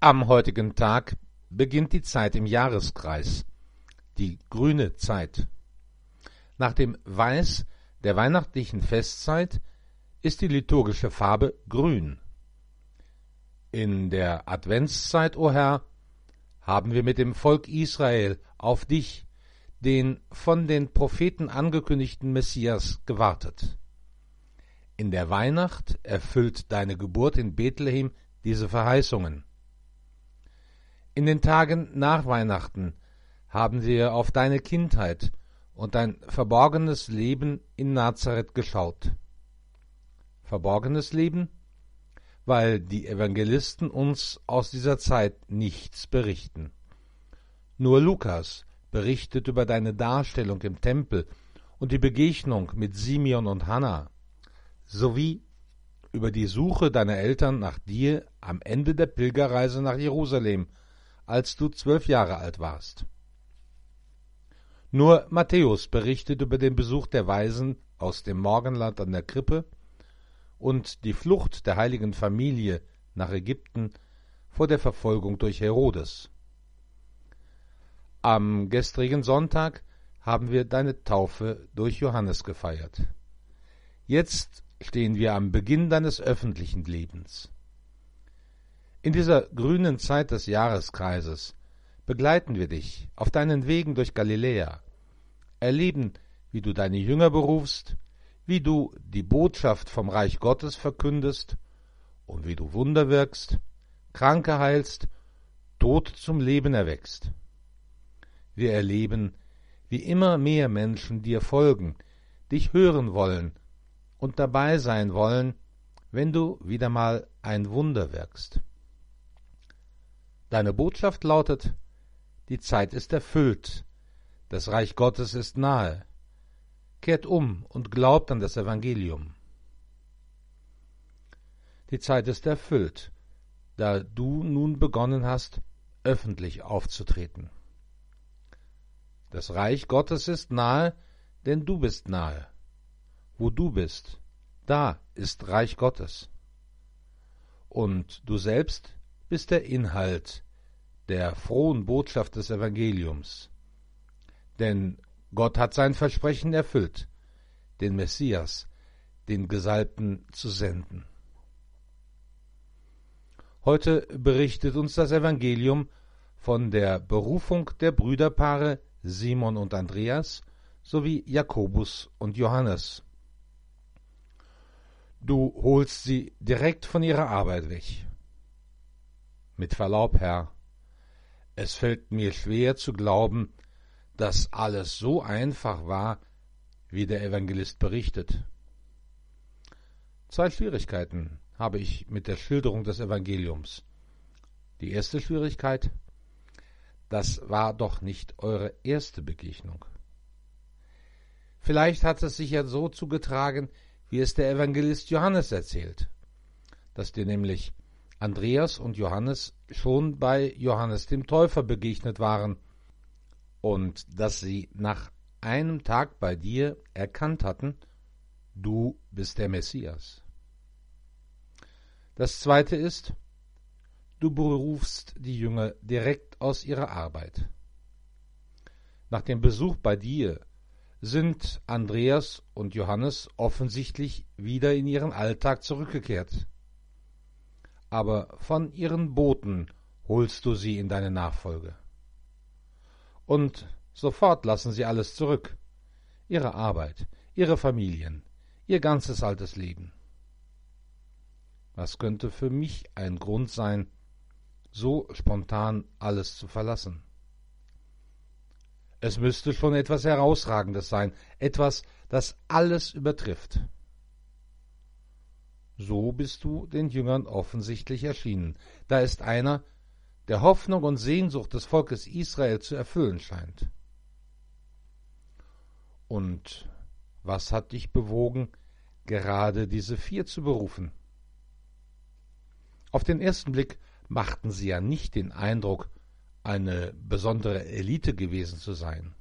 Am heutigen Tag beginnt die Zeit im Jahreskreis, die grüne Zeit. Nach dem Weiß der weihnachtlichen Festzeit ist die liturgische Farbe grün. In der Adventszeit, o oh Herr, haben wir mit dem Volk Israel auf dich, den von den Propheten angekündigten Messias, gewartet. In der Weihnacht erfüllt deine Geburt in Bethlehem diese Verheißungen. In den Tagen nach Weihnachten haben wir auf deine Kindheit und dein verborgenes Leben in Nazareth geschaut. Verborgenes Leben? Weil die Evangelisten uns aus dieser Zeit nichts berichten. Nur Lukas berichtet über deine Darstellung im Tempel und die Begegnung mit Simeon und Hannah, sowie über die Suche deiner Eltern nach dir am Ende der Pilgerreise nach Jerusalem als du zwölf Jahre alt warst. Nur Matthäus berichtet über den Besuch der Weisen aus dem Morgenland an der Krippe und die Flucht der heiligen Familie nach Ägypten vor der Verfolgung durch Herodes. Am gestrigen Sonntag haben wir deine Taufe durch Johannes gefeiert. Jetzt stehen wir am Beginn deines öffentlichen Lebens. In dieser grünen Zeit des Jahreskreises begleiten wir dich auf deinen Wegen durch Galiläa, erleben, wie du deine Jünger berufst, wie du die Botschaft vom Reich Gottes verkündest und wie du Wunder wirkst, Kranke heilst, Tod zum Leben erwächst. Wir erleben, wie immer mehr Menschen dir folgen, dich hören wollen und dabei sein wollen, wenn du wieder mal ein Wunder wirkst. Deine Botschaft lautet, die Zeit ist erfüllt, das Reich Gottes ist nahe. Kehrt um und glaubt an das Evangelium. Die Zeit ist erfüllt, da du nun begonnen hast, öffentlich aufzutreten. Das Reich Gottes ist nahe, denn du bist nahe. Wo du bist, da ist Reich Gottes. Und du selbst bist der Inhalt der frohen Botschaft des Evangeliums. Denn Gott hat sein Versprechen erfüllt, den Messias, den Gesalbten zu senden. Heute berichtet uns das Evangelium von der Berufung der Brüderpaare Simon und Andreas sowie Jakobus und Johannes. Du holst sie direkt von ihrer Arbeit weg. Mit Verlaub, Herr, es fällt mir schwer zu glauben, dass alles so einfach war, wie der Evangelist berichtet. Zwei Schwierigkeiten habe ich mit der Schilderung des Evangeliums. Die erste Schwierigkeit, das war doch nicht eure erste Begegnung. Vielleicht hat es sich ja so zugetragen, wie es der Evangelist Johannes erzählt, dass dir nämlich Andreas und Johannes schon bei Johannes dem Täufer begegnet waren und dass sie nach einem Tag bei dir erkannt hatten, du bist der Messias. Das zweite ist, du berufst die Jünger direkt aus ihrer Arbeit. Nach dem Besuch bei dir sind Andreas und Johannes offensichtlich wieder in ihren Alltag zurückgekehrt. Aber von ihren Boten holst du sie in deine Nachfolge. Und sofort lassen sie alles zurück, ihre Arbeit, ihre Familien, ihr ganzes altes Leben. Was könnte für mich ein Grund sein, so spontan alles zu verlassen? Es müsste schon etwas Herausragendes sein, etwas, das alles übertrifft. So bist du den Jüngern offensichtlich erschienen. Da ist einer, der Hoffnung und Sehnsucht des Volkes Israel zu erfüllen scheint. Und was hat dich bewogen, gerade diese vier zu berufen? Auf den ersten Blick machten sie ja nicht den Eindruck, eine besondere Elite gewesen zu sein.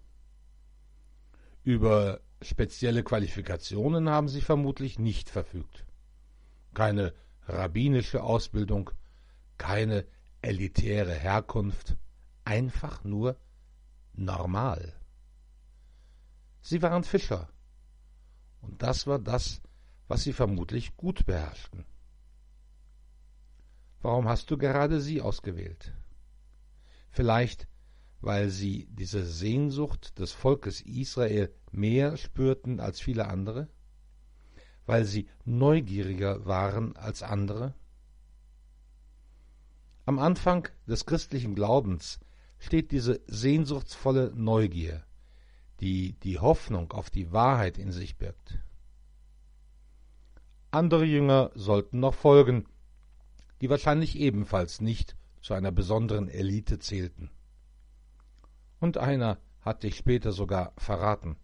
Über spezielle Qualifikationen haben sie vermutlich nicht verfügt. Keine rabbinische Ausbildung, keine elitäre Herkunft, einfach nur normal. Sie waren Fischer, und das war das, was sie vermutlich gut beherrschten. Warum hast du gerade sie ausgewählt? Vielleicht, weil sie diese Sehnsucht des Volkes Israel mehr spürten als viele andere? Weil sie neugieriger waren als andere? Am Anfang des christlichen Glaubens steht diese sehnsuchtsvolle Neugier, die die Hoffnung auf die Wahrheit in sich birgt. Andere Jünger sollten noch folgen, die wahrscheinlich ebenfalls nicht zu einer besonderen Elite zählten. Und einer hat dich später sogar verraten.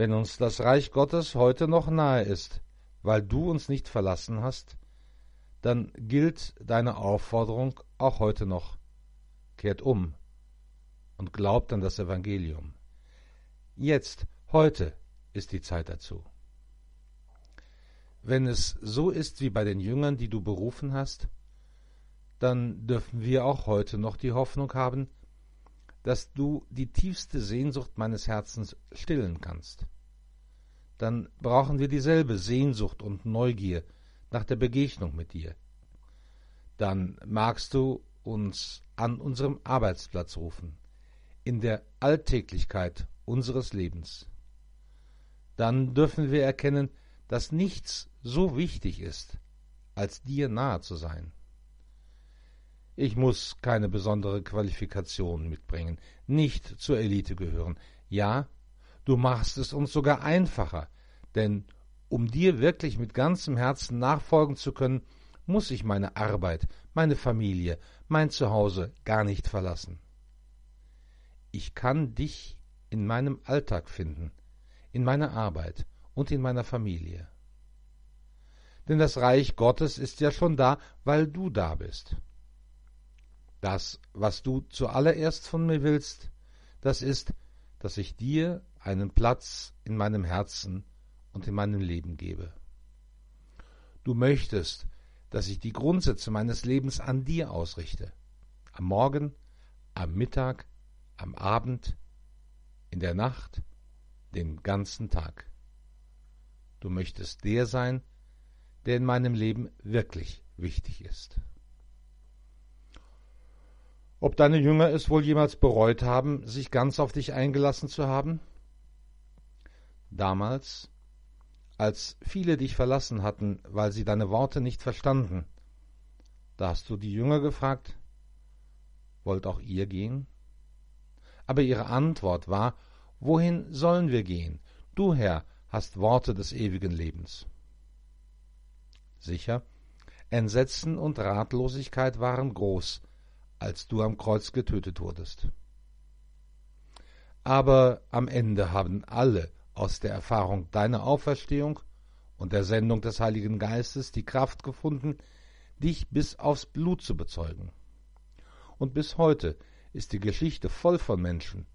Wenn uns das Reich Gottes heute noch nahe ist, weil du uns nicht verlassen hast, dann gilt deine Aufforderung auch heute noch. Kehrt um und glaubt an das Evangelium. Jetzt, heute ist die Zeit dazu. Wenn es so ist wie bei den Jüngern, die du berufen hast, dann dürfen wir auch heute noch die Hoffnung haben, dass du die tiefste Sehnsucht meines Herzens stillen kannst. Dann brauchen wir dieselbe Sehnsucht und Neugier nach der Begegnung mit dir. Dann magst du uns an unserem Arbeitsplatz rufen, in der Alltäglichkeit unseres Lebens. Dann dürfen wir erkennen, dass nichts so wichtig ist, als dir nahe zu sein. Ich muss keine besondere Qualifikation mitbringen, nicht zur Elite gehören. Ja, du machst es uns sogar einfacher, denn um dir wirklich mit ganzem Herzen nachfolgen zu können, muss ich meine Arbeit, meine Familie, mein Zuhause gar nicht verlassen. Ich kann dich in meinem Alltag finden, in meiner Arbeit und in meiner Familie denn das Reich Gottes ist ja schon da, weil du da bist. Das, was du zuallererst von mir willst, das ist, dass ich dir einen Platz in meinem Herzen und in meinem Leben gebe. Du möchtest, dass ich die Grundsätze meines Lebens an dir ausrichte. Am Morgen, am Mittag, am Abend, in der Nacht, den ganzen Tag. Du möchtest der sein, der in meinem Leben wirklich wichtig ist. Ob deine Jünger es wohl jemals bereut haben, sich ganz auf dich eingelassen zu haben? Damals, als viele dich verlassen hatten, weil sie deine Worte nicht verstanden, da hast du die Jünger gefragt, wollt auch ihr gehen? Aber ihre Antwort war, wohin sollen wir gehen? Du, Herr, hast Worte des ewigen Lebens sicher, Entsetzen und Ratlosigkeit waren groß, als du am Kreuz getötet wurdest. Aber am Ende haben alle aus der Erfahrung deiner Auferstehung und der Sendung des Heiligen Geistes die Kraft gefunden, dich bis aufs Blut zu bezeugen. Und bis heute ist die Geschichte voll von Menschen,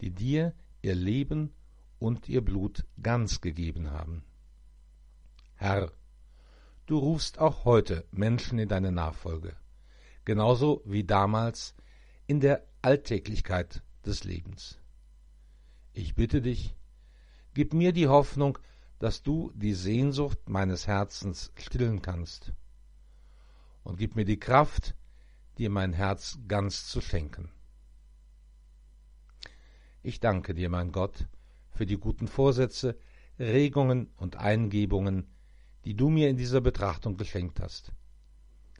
die dir ihr Leben und ihr Blut ganz gegeben haben. Herr, Du rufst auch heute Menschen in deine Nachfolge, genauso wie damals in der Alltäglichkeit des Lebens. Ich bitte dich, gib mir die Hoffnung, dass du die Sehnsucht meines Herzens stillen kannst. Und gib mir die Kraft, dir mein Herz ganz zu schenken. Ich danke dir, mein Gott, für die guten Vorsätze, Regungen und Eingebungen, die du mir in dieser Betrachtung geschenkt hast.